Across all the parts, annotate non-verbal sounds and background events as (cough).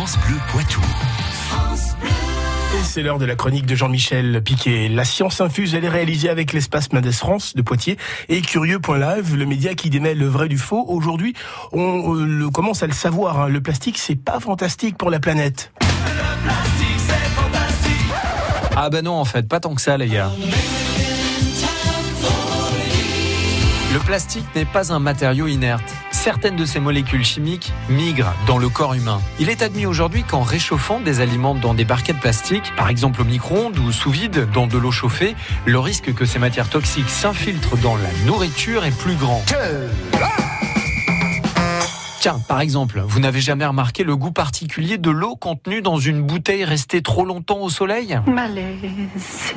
France Bleu Poitou. Et c'est l'heure de la chronique de Jean-Michel Piquet. La science infuse, elle est réalisée avec l'espace Mendes France de Poitiers et Curieux.live, le média qui démêle le vrai du faux. Aujourd'hui, on euh, le, commence à le savoir. hein. Le plastique, c'est pas fantastique pour la planète. Ah bah non en fait, pas tant que ça les gars. Le plastique n'est pas un matériau inerte. Certaines de ses molécules chimiques migrent dans le corps humain. Il est admis aujourd'hui qu'en réchauffant des aliments dans des barquettes plastiques, par exemple au micro-ondes ou sous vide dans de l'eau chauffée, le risque que ces matières toxiques s'infiltrent dans la nourriture est plus grand. Tiens, par exemple, vous n'avez jamais remarqué le goût particulier de l'eau contenue dans une bouteille restée trop longtemps au soleil? Malaise.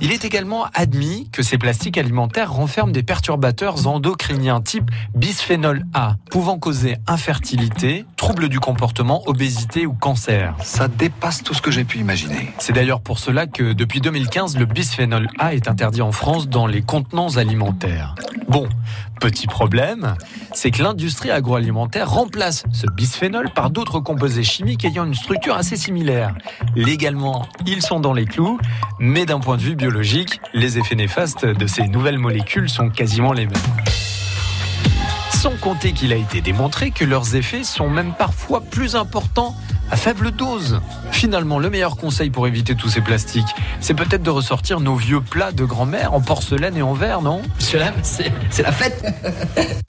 Il est également admis que ces plastiques alimentaires renferment des perturbateurs endocriniens type bisphénol A, pouvant causer infertilité, troubles du comportement, obésité ou cancer. Ça dépasse tout ce que j'ai pu imaginer. C'est d'ailleurs pour cela que depuis 2015, le bisphénol A est interdit en France dans les contenants alimentaires. Bon, petit problème, c'est que l'industrie agroalimentaire remplace ce bisphénol par d'autres composés chimiques ayant une structure assez similaire. Légalement, ils sont dans les clous, mais d'un point de vue biologique, les effets néfastes de ces nouvelles molécules sont quasiment les mêmes. Sans compter qu'il a été démontré que leurs effets sont même parfois plus importants à faible dose. Finalement, le meilleur conseil pour éviter tous ces plastiques, c'est peut-être de ressortir nos vieux plats de grand-mère en porcelaine et en verre, non? Monsieur c'est c'est la fête (laughs)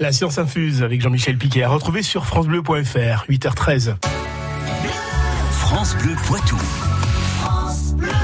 La science infuse avec Jean-Michel Piquet à retrouver sur francebleu.fr, 8h13. France Bleu Poitou.